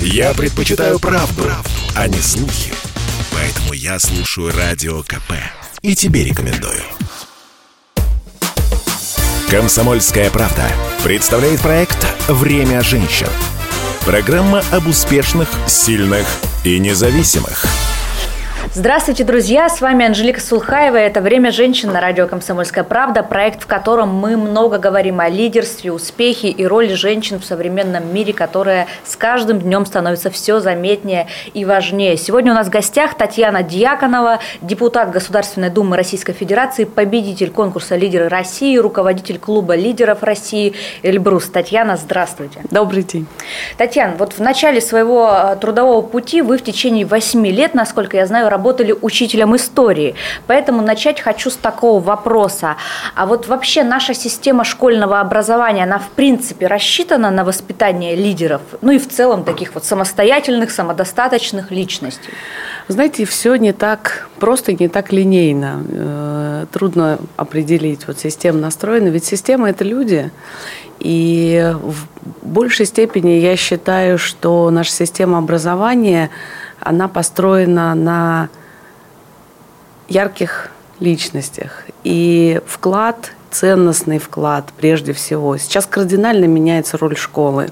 Я предпочитаю правду, правду, а не слухи. Поэтому я слушаю Радио КП. И тебе рекомендую. «Комсомольская правда» представляет проект «Время женщин». Программа об успешных, сильных и независимых – Здравствуйте, друзья! С вами Анжелика Сулхаева. Это «Время женщин» на радио «Комсомольская правда», проект, в котором мы много говорим о лидерстве, успехе и роли женщин в современном мире, которая с каждым днем становится все заметнее и важнее. Сегодня у нас в гостях Татьяна Дьяконова, депутат Государственной Думы Российской Федерации, победитель конкурса «Лидеры России», руководитель клуба лидеров России «Эльбрус». Татьяна, здравствуйте. Добрый день. Татьяна, вот в начале своего э, трудового пути вы в течение восьми лет, насколько я знаю, работали работали учителем истории. Поэтому начать хочу с такого вопроса. А вот вообще наша система школьного образования, она в принципе рассчитана на воспитание лидеров, ну и в целом таких вот самостоятельных, самодостаточных личностей? Знаете, все не так просто, не так линейно. Э, трудно определить, вот система настроена. Ведь система – это люди. И в большей степени я считаю, что наша система образования – она построена на ярких личностях. И вклад ценностный вклад прежде всего. Сейчас кардинально меняется роль школы.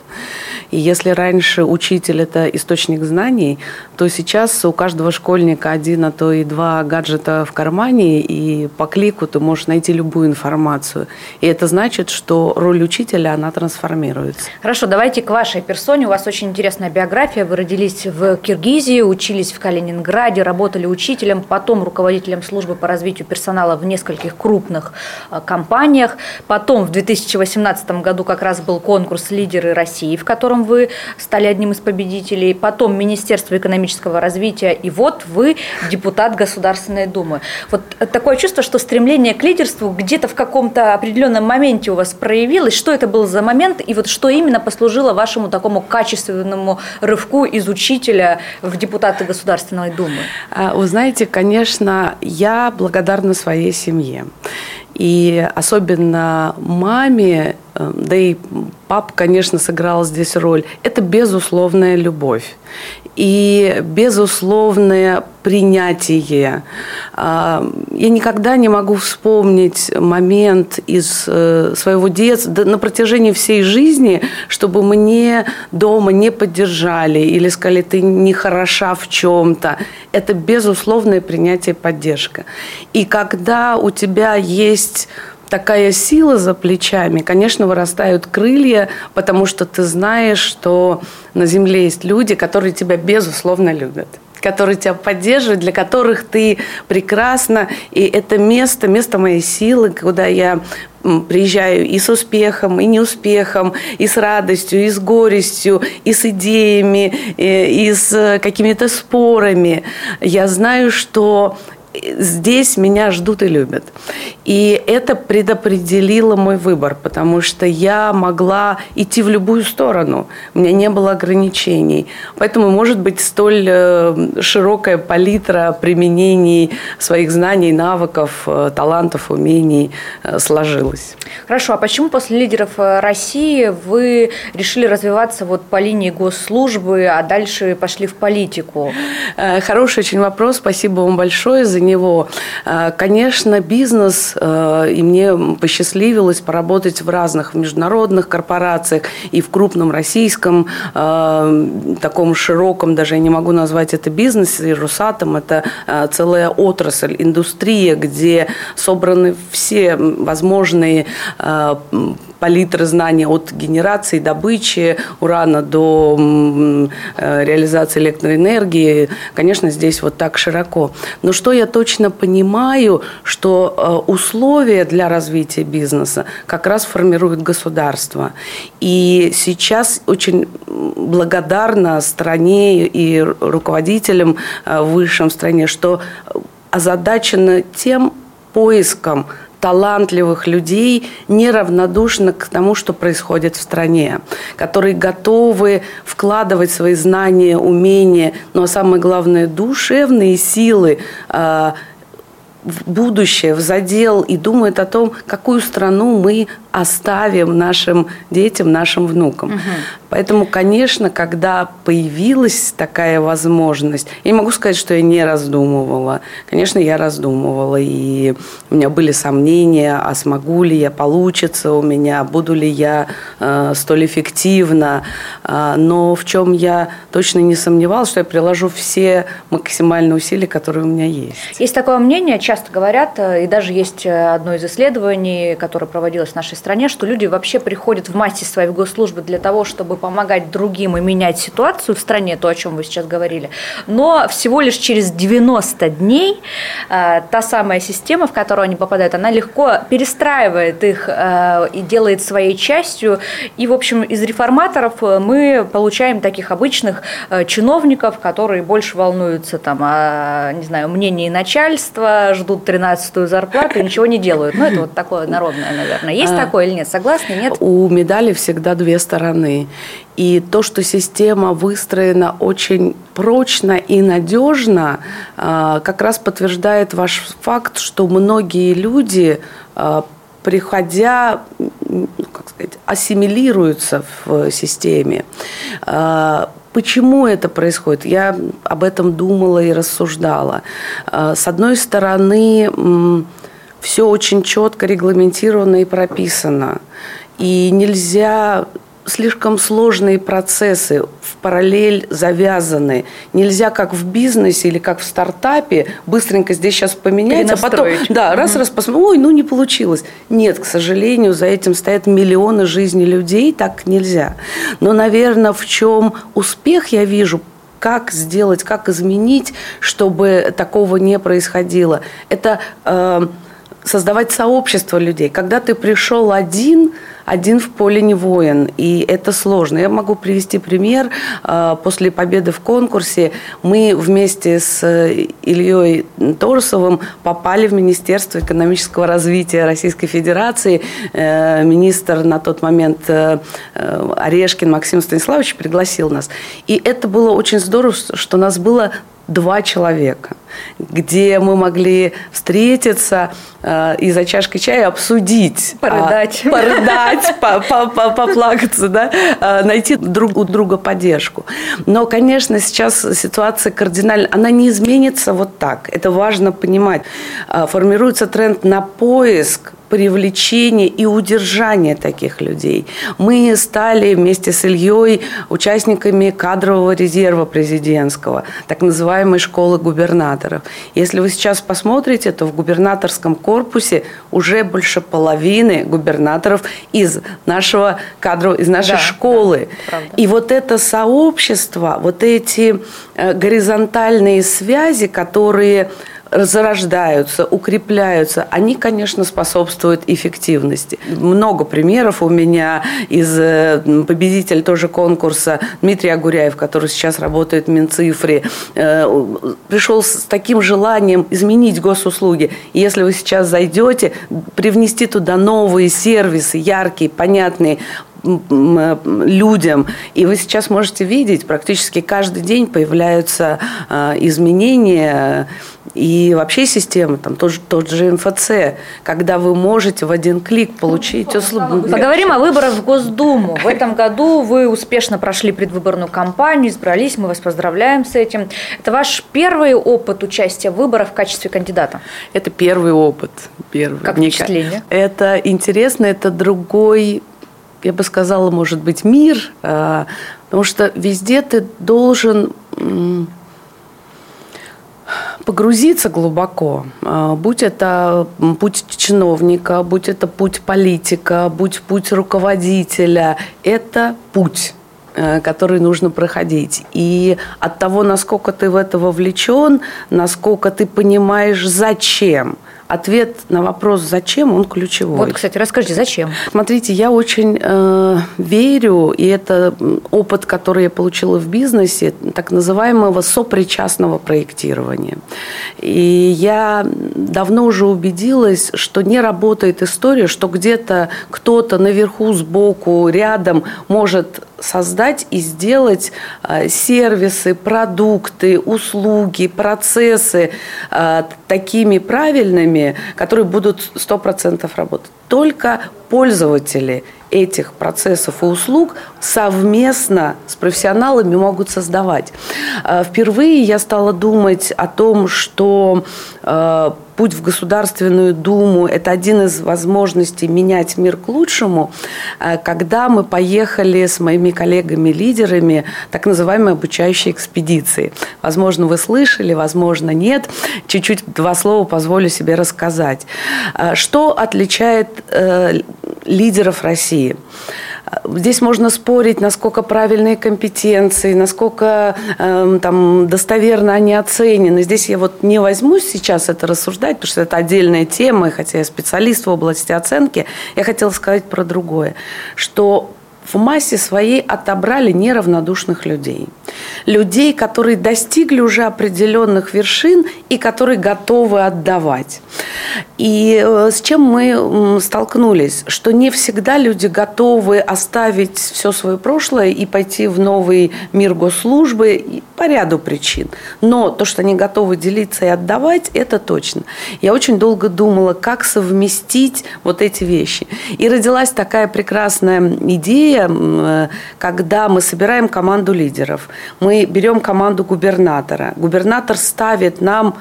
И если раньше учитель – это источник знаний, то сейчас у каждого школьника один, а то и два гаджета в кармане, и по клику ты можешь найти любую информацию. И это значит, что роль учителя, она трансформируется. Хорошо, давайте к вашей персоне. У вас очень интересная биография. Вы родились в Киргизии, учились в Калининграде, работали учителем, потом руководителем службы по развитию персонала в нескольких крупных компаниях компаниях. Потом в 2018 году как раз был конкурс «Лидеры России», в котором вы стали одним из победителей. Потом Министерство экономического развития. И вот вы депутат Государственной Думы. Вот такое чувство, что стремление к лидерству где-то в каком-то определенном моменте у вас проявилось. Что это был за момент? И вот что именно послужило вашему такому качественному рывку из учителя в депутаты Государственной Думы? А, вы знаете, конечно, я благодарна своей семье. И особенно маме, да и пап, конечно, сыграл здесь роль, это безусловная любовь и безусловное принятие. А, я никогда не могу вспомнить момент из э, своего детства на протяжении всей жизни, чтобы мне дома не поддержали или сказали, ты не хороша в чем-то. Это безусловное принятие и поддержка. И когда у тебя есть такая сила за плечами, конечно, вырастают крылья, потому что ты знаешь, что на земле есть люди, которые тебя безусловно любят которые тебя поддерживают, для которых ты прекрасна. И это место, место моей силы, куда я приезжаю и с успехом, и неуспехом, и с радостью, и с горестью, и с идеями, и с какими-то спорами. Я знаю, что здесь меня ждут и любят. И это предопределило мой выбор, потому что я могла идти в любую сторону. У меня не было ограничений. Поэтому, может быть, столь э, широкая палитра применений своих знаний, навыков, э, талантов, умений э, сложилась. Хорошо, а почему после лидеров России вы решили развиваться вот по линии госслужбы, а дальше пошли в политику? Хороший очень вопрос. Спасибо вам большое за него. Э, конечно, бизнес, э, и мне посчастливилось поработать в разных международных корпорациях и в крупном российском, э, таком широком, даже я не могу назвать это бизнес, и Росатом – это целая отрасль, индустрия, где собраны все возможные палитры знаний от генерации, добычи урана до реализации электроэнергии. Конечно, здесь вот так широко. Но что я точно понимаю, что э, условия для развития бизнеса как раз формирует государство. И сейчас очень благодарна стране и руководителям э, высшим в стране, что озадачена тем поиском талантливых людей, неравнодушно к тому, что происходит в стране, которые готовы вкладывать свои знания, умения, но самое главное, душевные силы а, в будущее, в задел и думают о том, какую страну мы оставим нашим детям, нашим внукам. Угу. Поэтому, конечно, когда появилась такая возможность, я не могу сказать, что я не раздумывала. Конечно, я раздумывала, и у меня были сомнения, а смогу ли я, получится у меня, буду ли я э, столь эффективна. Э, но в чем я точно не сомневалась, что я приложу все максимальные усилия, которые у меня есть. Есть такое мнение, часто говорят, э, и даже есть одно из исследований, которое проводилось в нашей стране, что люди вообще приходят в массе своей госслужбы для того, чтобы помогать другим и менять ситуацию в стране, то, о чем вы сейчас говорили. Но всего лишь через 90 дней э, та самая система, в которую они попадают, она легко перестраивает их э, и делает своей частью. И, в общем, из реформаторов мы получаем таких обычных э, чиновников, которые больше волнуются там, о, не знаю, мнении начальства, ждут 13-ю зарплату и ничего не делают. Ну, это вот такое народное, наверное. Есть а, такое или нет? Согласны, нет? У медали всегда две стороны. И то, что система выстроена очень прочно и надежно, а, как раз подтверждает ваш факт, что многие люди, а, приходя, ну, как сказать, ассимилируются в системе. А, почему это происходит? Я об этом думала и рассуждала. С одной стороны, все очень четко регламентировано и прописано. И нельзя слишком сложные процессы в параллель завязаны. Нельзя как в бизнесе или как в стартапе быстренько здесь сейчас поменяется, а потом да, раз раз посмотрим, ой, ну не получилось. Нет, к сожалению, за этим стоят миллионы жизней людей, так нельзя. Но, наверное, в чем успех я вижу, как сделать, как изменить, чтобы такого не происходило. Это э, создавать сообщество людей. Когда ты пришел один, один в поле не воин, и это сложно. Я могу привести пример. А, после победы в конкурсе мы вместе с э, Ильей Торсовым попали в Министерство экономического развития Российской Федерации. Э, министр на тот момент э, Орешкин Максим Станиславович пригласил нас. И это было очень здорово, что нас было два человека, где мы могли встретиться э, и за чашкой чая обсудить. Порыдать. А, порыдать, поплакаться, да, э, найти друг у друга поддержку. Но, конечно, сейчас ситуация кардинальна. Она не изменится вот так. Это важно понимать. Э, формируется тренд на поиск привлечение и удержание таких людей. Мы стали вместе с Ильей участниками кадрового резерва президентского, так называемой школы губернаторов. Если вы сейчас посмотрите, то в губернаторском корпусе уже больше половины губернаторов из нашего кадрового, из нашей да, школы. Да, и вот это сообщество, вот эти э, горизонтальные связи, которые зарождаются, укрепляются, они, конечно, способствуют эффективности. Много примеров у меня из э, победителя тоже конкурса Дмитрий Агуряев, который сейчас работает в Минцифре, э, пришел с таким желанием изменить госуслуги. И если вы сейчас зайдете, привнести туда новые сервисы, яркие, понятные, людям. И вы сейчас можете видеть, практически каждый день появляются э, изменения и вообще система, там тот, тот же МФЦ, когда вы можете в один клик получить услугу. Поговорим о выборах в Госдуму. В этом году вы успешно прошли предвыборную кампанию, избрались, мы вас поздравляем с этим. Это ваш первый опыт участия в выборах в качестве кандидата? Это первый опыт. Первый. Как впечатление? Это интересно, это другой я бы сказала, может быть, мир, а, потому что везде ты должен погрузиться глубоко, а, будь это путь чиновника, будь это путь политика, будь путь руководителя, это путь э, который нужно проходить. И от того, насколько ты в это вовлечен, насколько ты понимаешь, зачем – ответ на вопрос «зачем» он ключевой. Вот, кстати, расскажите, зачем? Смотрите, я очень э, верю, и это опыт, который я получила в бизнесе, так называемого сопричастного проектирования. И я давно уже убедилась, что не работает история, что где-то кто-то наверху, сбоку, рядом может создать и сделать э, сервисы, продукты, услуги, процессы э, такими правильными, которые будут 100% работать. Только пользователи этих процессов и услуг совместно с профессионалами могут создавать. Э, впервые я стала думать о том, что путь в Государственную Думу – это один из возможностей менять мир к лучшему, э, когда мы поехали с моими коллегами-лидерами так называемые обучающие экспедиции. Возможно, вы слышали, возможно, нет. Чуть-чуть два слова позволю себе рассказать. Что отличает лидеров России. Здесь можно спорить, насколько правильные компетенции, насколько э, там, достоверно они оценены. Здесь я вот не возьмусь сейчас это рассуждать, потому что это отдельная тема, хотя я специалист в области оценки. Я хотела сказать про другое, что в массе своей отобрали неравнодушных людей. Людей, которые достигли уже определенных вершин и которые готовы отдавать. И э, с чем мы столкнулись? Что не всегда люди готовы оставить все свое прошлое и пойти в новый мир госслужбы по ряду причин. Но то, что они готовы делиться и отдавать, это точно. Я очень долго думала, как совместить вот эти вещи. И родилась такая прекрасная идея, э, когда мы собираем команду лидеров. Мы берем команду губернатора. Губернатор ставит нам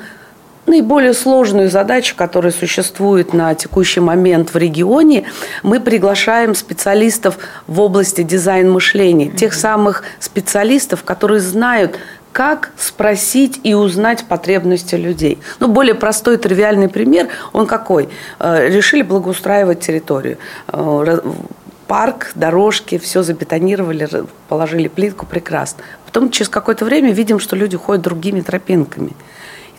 наиболее сложную задачу, которая существует на текущий момент в регионе, мы приглашаем специалистов в области дизайн-мышления, тех самых специалистов, которые знают, как спросить и узнать потребности людей. Ну, более простой, тривиальный пример, он какой? Э, решили благоустраивать территорию. Парк, дорожки, все забетонировали, положили плитку, прекрасно. Потом через какое-то время видим, что люди ходят другими тропинками –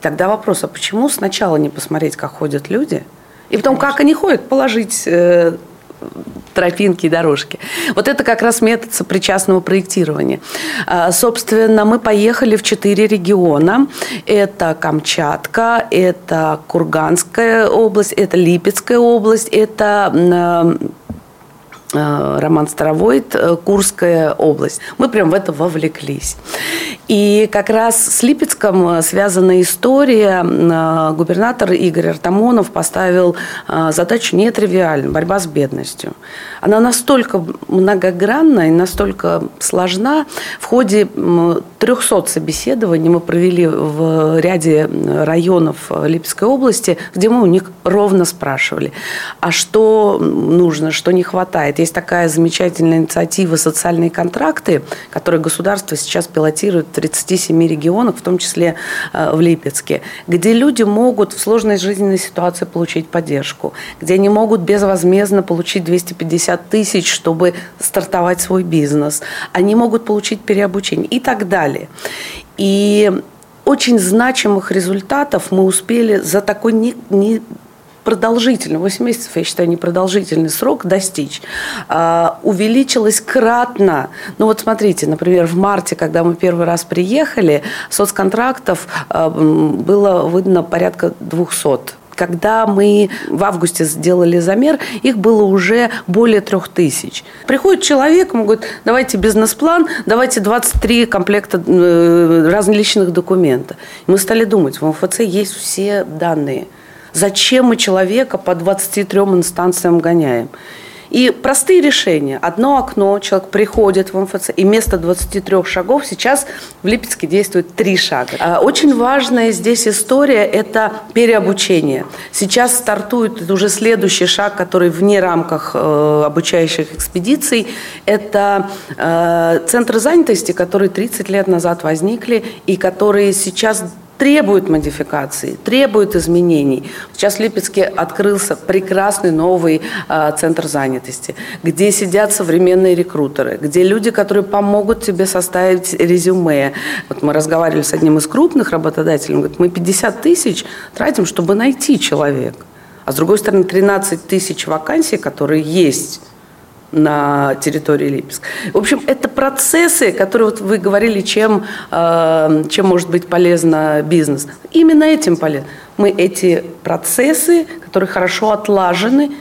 Тогда вопрос, а почему сначала не посмотреть, как ходят люди, и потом, как они ходят, положить э, тропинки и дорожки. Вот это как раз метод сопричастного проектирования. А, собственно, мы поехали в четыре региона. Это Камчатка, это Курганская область, это Липецкая область, это Э, Роман Старовойт, э, Курская область. Мы прям в это вовлеклись. И как раз с Липецком э, связана история. Губернатор Игорь Артамонов поставил задачу нетривиальную – борьба с бедностью. Она настолько многогранна и настолько сложна. В ходе 300 собеседований мы провели в ряде районов Липецкой области, где мы у них ровно спрашивали, а что нужно, что не хватает. Есть такая замечательная инициатива «Социальные контракты», которую государство сейчас пилотирует в 37 регионах, в том числе э, в Липецке, где люди могут в сложной жизненной ситуации получить поддержку, где они могут безвозмездно получить 250 тысяч, чтобы стартовать свой бизнес. Они могут получить переобучение и так далее. И очень значимых результатов мы успели за такой не, не продолжительный, 8 месяцев, я считаю, непродолжительный срок достичь, а, увеличилось кратно. Ну вот смотрите, например, в марте, когда мы первый раз приехали, соцконтрактов а, было выдано порядка 200 когда мы в августе сделали замер, их было уже более трех тысяч. Приходит человек, ему говорит, давайте бизнес-план, давайте 23 комплекта э, различных документов. И мы стали думать, в МФЦ есть все данные – Зачем мы человека по 23 инстанциям гоняем? И простые решения. Одно окно, человек приходит в МФЦ, и вместо 23 шагов сейчас в Липецке действует три шага. А очень важная здесь история – это переобучение. Сейчас стартует уже следующий шаг, который вне рамках э, обучающих экспедиций. Это э, центры занятости, которые 30 лет назад возникли и которые сейчас требует модификации, требует изменений. Сейчас в Липецке открылся прекрасный новый э, центр занятости, где сидят современные рекрутеры, где люди, которые помогут тебе составить резюме. Вот мы разговаривали с одним из крупных работодателей, он говорит, мы 50 тысяч тратим, чтобы найти человека. А с другой стороны, 13 тысяч вакансий, которые есть на территории Липецка. В общем, это процессы, которые вот вы говорили, чем, э, чем может быть полезно бизнес. Именно этим полезно. Мы эти процессы, которые хорошо отлажены,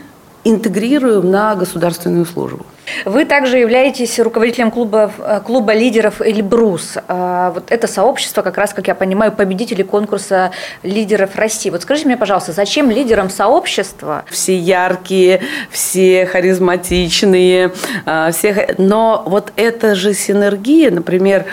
интегрируем на государственную службу. Вы также являетесь руководителем клуба, э, клуба лидеров «Эльбрус». А, вот это сообщество, как раз, как я понимаю, победители конкурса лидеров России. Вот скажите мне, пожалуйста, зачем лидерам сообщества? Все яркие, все харизматичные, а, все... но вот эта же синергия, например,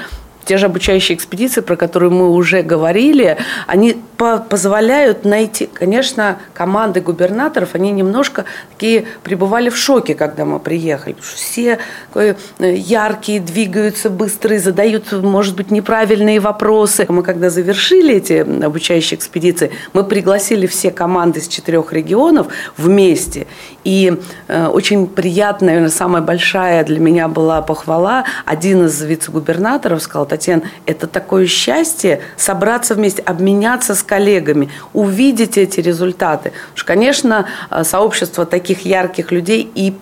те же обучающие экспедиции, про которые мы уже говорили, они по позволяют найти, конечно, команды губернаторов, они немножко такие пребывали в шоке, когда мы приехали. Все э, яркие, двигаются быстрые, задают, может быть, неправильные вопросы. Мы когда завершили эти обучающие экспедиции, мы пригласили все команды из четырех регионов вместе. И э, очень приятная, наверное, самая большая для меня была похвала. Один из вице-губернаторов сказал, Татьяна, это такое счастье собраться вместе, обменяться с коллегами, увидеть эти результаты. Потому что, конечно, э, сообщество таких ярких людей и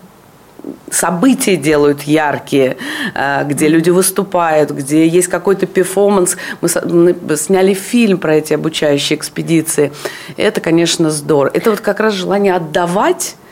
события делают яркие, э, где люди выступают, где есть какой-то перформанс. Мы сняли фильм про эти обучающие экспедиции. Это, конечно, здорово. Это вот как раз желание отдавать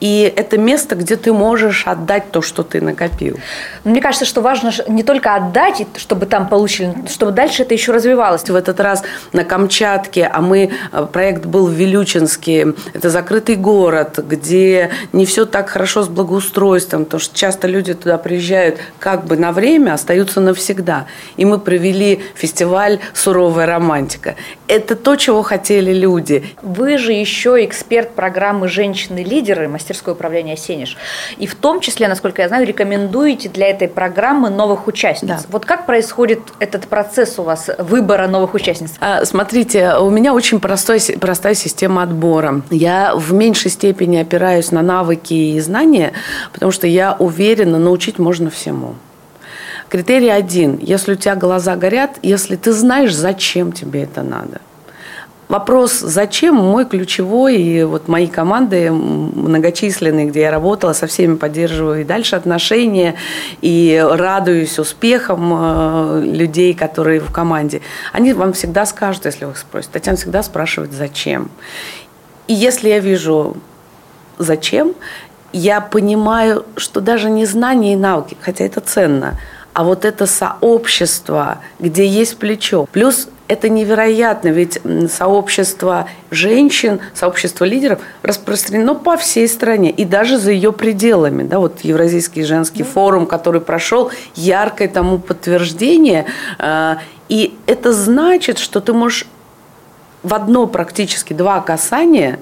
и это место, где ты можешь отдать то, что ты накопил. Мне кажется, что важно не только отдать, чтобы там получили, чтобы дальше это еще развивалось. В этот раз на Камчатке, а мы, э, проект был в Вилючинске, это закрытый город, где не все так хорошо с благоустройством, потому что часто люди туда приезжают как бы на время, остаются навсегда. И мы провели фестиваль «Суровая романтика». Это то, чего хотели люди. Вы же еще эксперт программы «Женщины-лидеры», мастерское управление «Сенеж». И в том числе, насколько я знаю, рекомендуете для этой программы новых участниц. Да. Вот как происходит этот процесс у вас выбора новых участниц? А, смотрите, у меня очень простой, простая система отбора. Я в меньшей степени опираюсь на навыки и знания, потому что я уверена, научить можно всему. Критерий один. Если у тебя глаза горят, если ты знаешь, зачем тебе это надо – Вопрос, зачем мой ключевой, и вот мои команды многочисленные, где я работала, со всеми поддерживаю и дальше отношения, и радуюсь успехам э, людей, которые в команде. Они вам всегда скажут, если вы их спросите. Татьяна всегда спрашивает, зачем. И если я вижу, зачем, я понимаю, что даже не знания и науки, хотя это ценно, а вот это сообщество, где есть плечо. Плюс это невероятно, ведь сообщество женщин, сообщество лидеров распространено по всей стране и даже за ее пределами. Да, вот Евразийский женский форум, который прошел, яркое тому подтверждение. А, и это значит, что ты можешь в одно практически два касания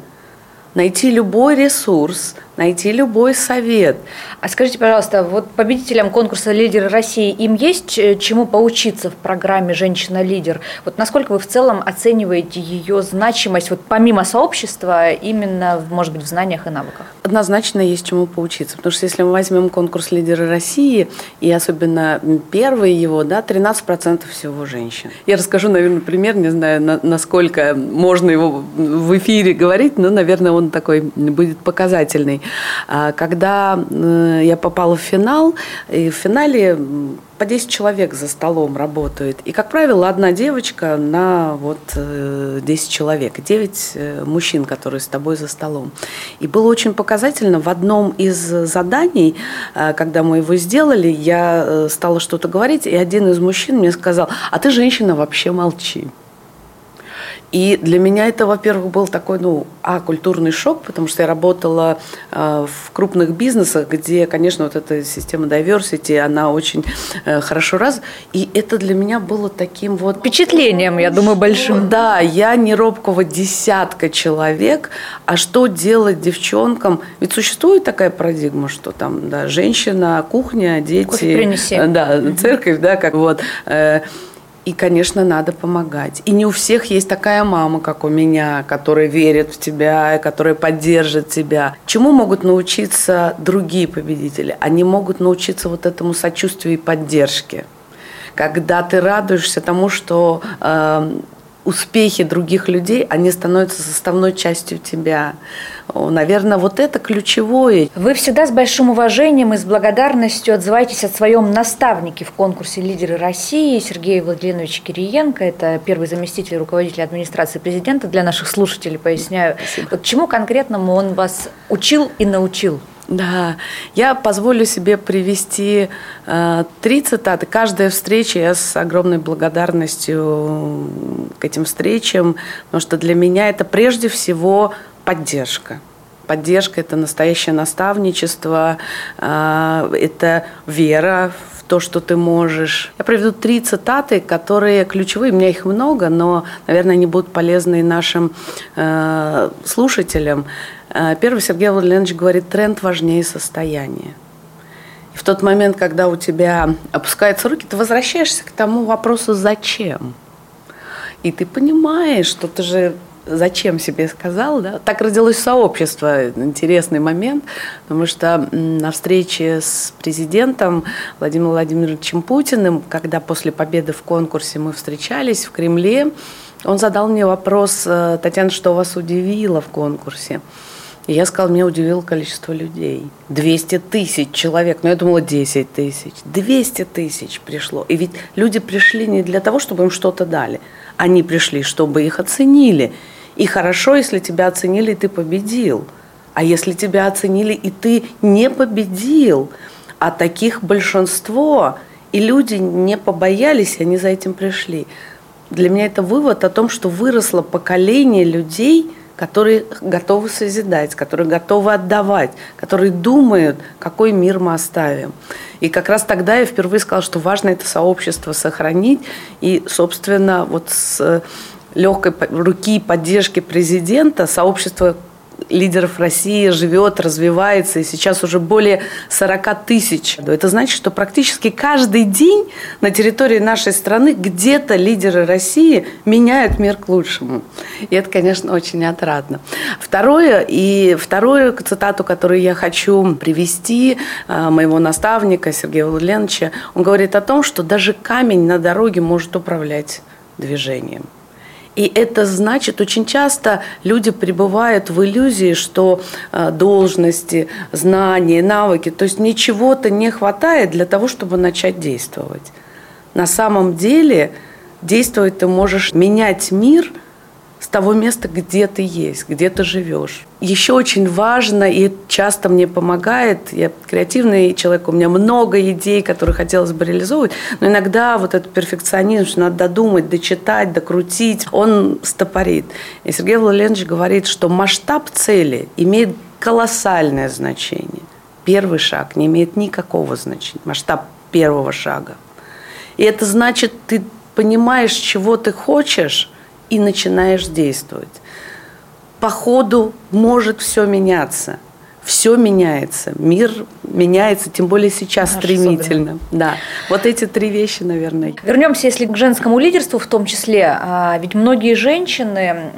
найти любой ресурс – найти любой совет. А скажите, пожалуйста, вот победителям конкурса «Лидеры России» им есть чему поучиться в программе «Женщина-лидер»? Вот насколько вы в целом оцениваете ее значимость, вот помимо сообщества, именно, может быть, в знаниях и навыках? Однозначно есть чему поучиться, потому что если мы возьмем конкурс «Лидеры России», и особенно первый его, да, 13% всего женщин. Я расскажу, наверное, пример, не знаю, на, насколько можно его в эфире говорить, но, наверное, он такой будет показательный. А, когда э, я попала в финал, и в финале по 10 человек за столом работают. И, как правило, одна девочка на вот 10 э, человек, 9 э, мужчин, которые с тобой за столом. И было очень показательно, в одном из заданий, когда мы его сделали, я стала что-то говорить, и один из мужчин мне сказал, а ты, женщина, вообще молчи. И для меня это, во-первых, был такой, ну, а, культурный шок, потому что я работала э, в крупных бизнесах, где, конечно, вот эта система diversity, она очень э, хорошо раз. И это для меня было таким вот... Впечатлением, я думаю, большим. Да, я не робкого десятка человек, а что делать девчонкам? Ведь существует такая парадигма, что там, да, женщина, кухня, дети... Кофе принеси. Да, церковь, да, как вот... Э, и, конечно, надо помогать. И не у всех есть такая мама, как у меня, которая верит в тебя, которая поддержит тебя. Чему могут научиться другие победители? Они могут научиться вот этому сочувствию и поддержке. Когда ты радуешься тому, что э, успехи других людей, они становятся составной частью тебя. Наверное, вот это ключевое. Вы всегда с большим уважением и с благодарностью отзываетесь о своем наставнике в конкурсе «Лидеры России» Сергея Владимировича Кириенко. Это первый заместитель руководителя администрации президента. Для наших слушателей поясняю. Вот чему конкретному он вас учил и научил? Да, я позволю себе привести э, три цитаты. Каждая встреча я с огромной благодарностью к этим встречам, потому что для меня это прежде всего поддержка. Поддержка – это настоящее наставничество, э, это вера в то, что ты можешь. Я приведу три цитаты, которые ключевые. У меня их много, но, наверное, они будут полезны и нашим э, слушателям. Э, первый Сергей Владимирович говорит, тренд важнее состояния. И в тот момент, когда у тебя опускаются руки, ты возвращаешься к тому вопросу «зачем?». И ты понимаешь, что ты же зачем себе сказал, да? Так родилось сообщество. Интересный момент, потому что на встрече с президентом Владимиром Владимировичем Путиным, когда после победы в конкурсе мы встречались в Кремле, он задал мне вопрос, «Э, Татьяна, что вас удивило в конкурсе? И я сказала, меня удивило количество людей. 200 тысяч человек, но я думала 10 тысяч. 200 тысяч пришло. И ведь люди пришли не для того, чтобы им что-то дали. Они пришли, чтобы их оценили. И хорошо, если тебя оценили, и ты победил. А если тебя оценили, и ты не победил, а таких большинство, и люди не побоялись, они за этим пришли. Для меня это вывод о том, что выросло поколение людей – которые готовы созидать, которые готовы отдавать, которые думают, какой мир мы оставим. И как раз тогда я впервые сказала, что важно это сообщество сохранить. И, собственно, вот с легкой руки поддержки президента сообщество лидеров России живет, развивается, и сейчас уже более 40 тысяч. Это значит, что практически каждый день на территории нашей страны где-то лидеры России меняют мир к лучшему. И это, конечно, очень отрадно. Второе, и вторую цитату, которую я хочу привести, э, моего наставника Сергея Владимировича, он говорит о том, что даже камень на дороге может управлять движением. И это значит, очень часто люди пребывают в иллюзии, что э, должности, знания, навыки, то есть ничего-то не хватает для того, чтобы начать действовать. На самом деле действовать ты можешь менять мир – с того места, где ты есть, где ты живешь. Еще очень важно и часто мне помогает, я креативный человек, у меня много идей, которые хотелось бы реализовывать, но иногда вот этот перфекционизм, что надо додумать, дочитать, докрутить, он стопорит. И Сергей Владимирович говорит, что масштаб цели имеет колоссальное значение. Первый шаг не имеет никакого значения, масштаб первого шага. И это значит, ты понимаешь, чего ты хочешь, и начинаешь действовать. По ходу может все меняться – все меняется, мир меняется, тем более сейчас Наш стремительно. Особенно. Да, вот эти три вещи, наверное. Вернемся, если к женскому лидерству в том числе, а, ведь многие женщины,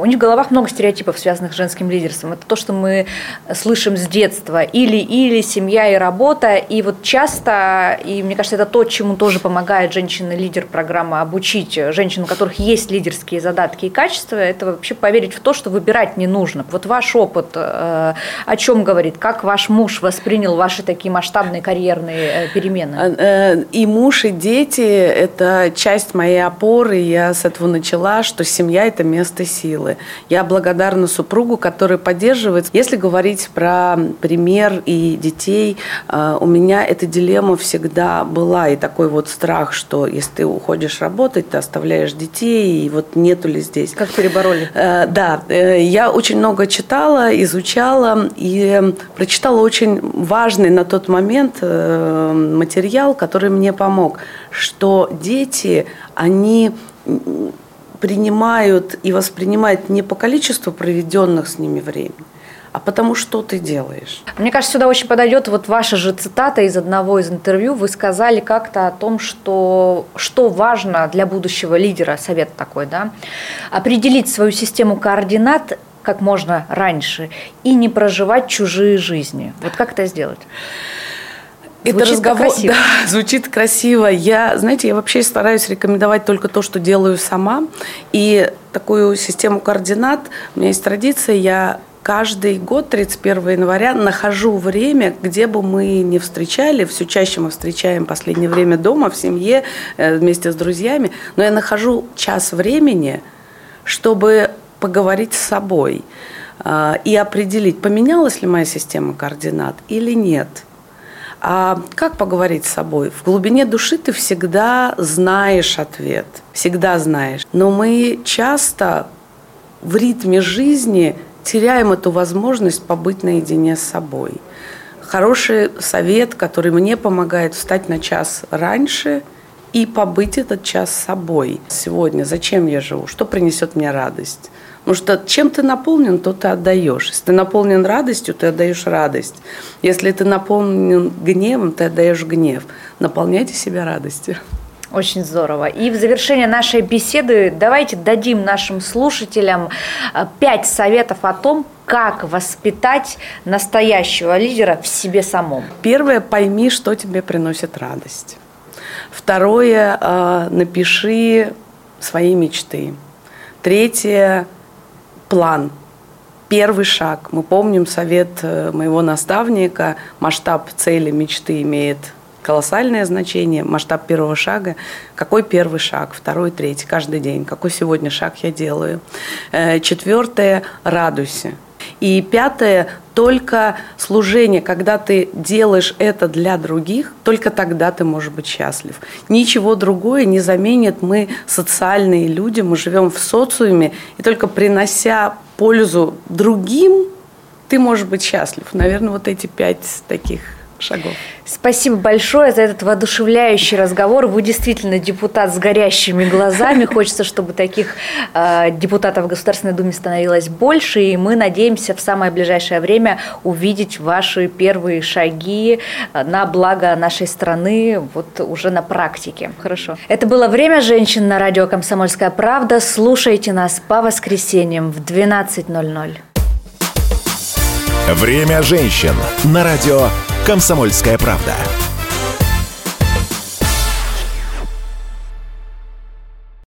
у них в головах много стереотипов, связанных с женским лидерством. Это то, что мы слышим с детства, или или семья и работа, и вот часто, и мне кажется, это то, чему тоже помогает женщина-лидер программа обучить женщин, у которых есть лидерские задатки и качества, это вообще поверить в то, что выбирать не нужно. Вот ваш опыт, э, о чем чем говорит? Как ваш муж воспринял ваши такие масштабные карьерные э, перемены? А, э, и муж, и дети – это часть моей опоры. Я с этого начала, что семья – это место силы. Я благодарна супругу, который поддерживает. Если говорить про пример и детей, э, у меня эта дилемма всегда была. И такой вот страх, что если ты уходишь работать, ты оставляешь детей, и вот нету ли здесь. Как перебороли? Да, я очень много читала, изучала, и прочитала очень важный на тот момент э, материал, который мне помог, что дети, они принимают и воспринимают не по количеству проведенных с ними времени, а потому что ты делаешь. Мне кажется, сюда очень подойдет вот ваша же цитата из одного из интервью. Вы сказали как-то о том, что, что важно для будущего лидера, совет такой, да, определить свою систему координат как можно раньше и не проживать чужие жизни. Вот как это сделать? Это звучит разговор, красиво. Да, звучит красиво. Я, знаете, я вообще стараюсь рекомендовать только то, что делаю сама. И такую систему координат, у меня есть традиция, я каждый год, 31 января, нахожу время, где бы мы не встречали, все чаще мы встречаем в последнее время дома, в семье, э, вместе с друзьями, но я нахожу час времени, чтобы поговорить с собой. а, и определить, поменялась ли моя система координат или нет. А как поговорить с собой? В глубине души ты всегда знаешь ответ, всегда знаешь. Но мы часто в ритме жизни теряем эту возможность побыть наедине с собой. Хороший совет, который мне помогает встать на час раньше и побыть этот час собой. Сегодня зачем я живу? Что принесет мне радость? Потому что чем ты наполнен, то ты отдаешь. Если ты наполнен радостью, ты отдаешь радость. Если ты наполнен гневом, ты отдаешь гнев. Наполняйте себя радостью. Очень здорово. И в завершение нашей беседы давайте дадим нашим слушателям э, пять советов о том, как воспитать настоящего лидера в себе самом. Первое, пойми, что тебе приносит радость. Второе, э, напиши свои мечты. Третье, план. Первый шаг. Мы помним совет э, моего наставника. Масштаб цели, мечты имеет колоссальное значение, масштаб первого шага. Какой первый шаг, второй, третий, каждый день. Какой сегодня шаг я делаю. Э, четвертое – радуйся. И пятое – только служение, когда ты делаешь это для других, только тогда ты можешь быть счастлив. Ничего другое не заменит. Мы социальные люди, мы живем в социуме, и только принося пользу другим, ты можешь быть счастлив. Наверное, вот эти пять таких шагов. Спасибо большое за этот воодушевляющий разговор. Вы действительно депутат с горящими глазами. Хочется, чтобы таких э, депутатов в Государственной Думе становилось больше. И мы надеемся в самое ближайшее время увидеть ваши первые шаги э, на благо нашей страны вот уже на практике. Хорошо. Это было «Время женщин» на радио «Комсомольская правда». Слушайте нас по воскресеньям в 12.00. «Время женщин» на радио «Комсомольская правда».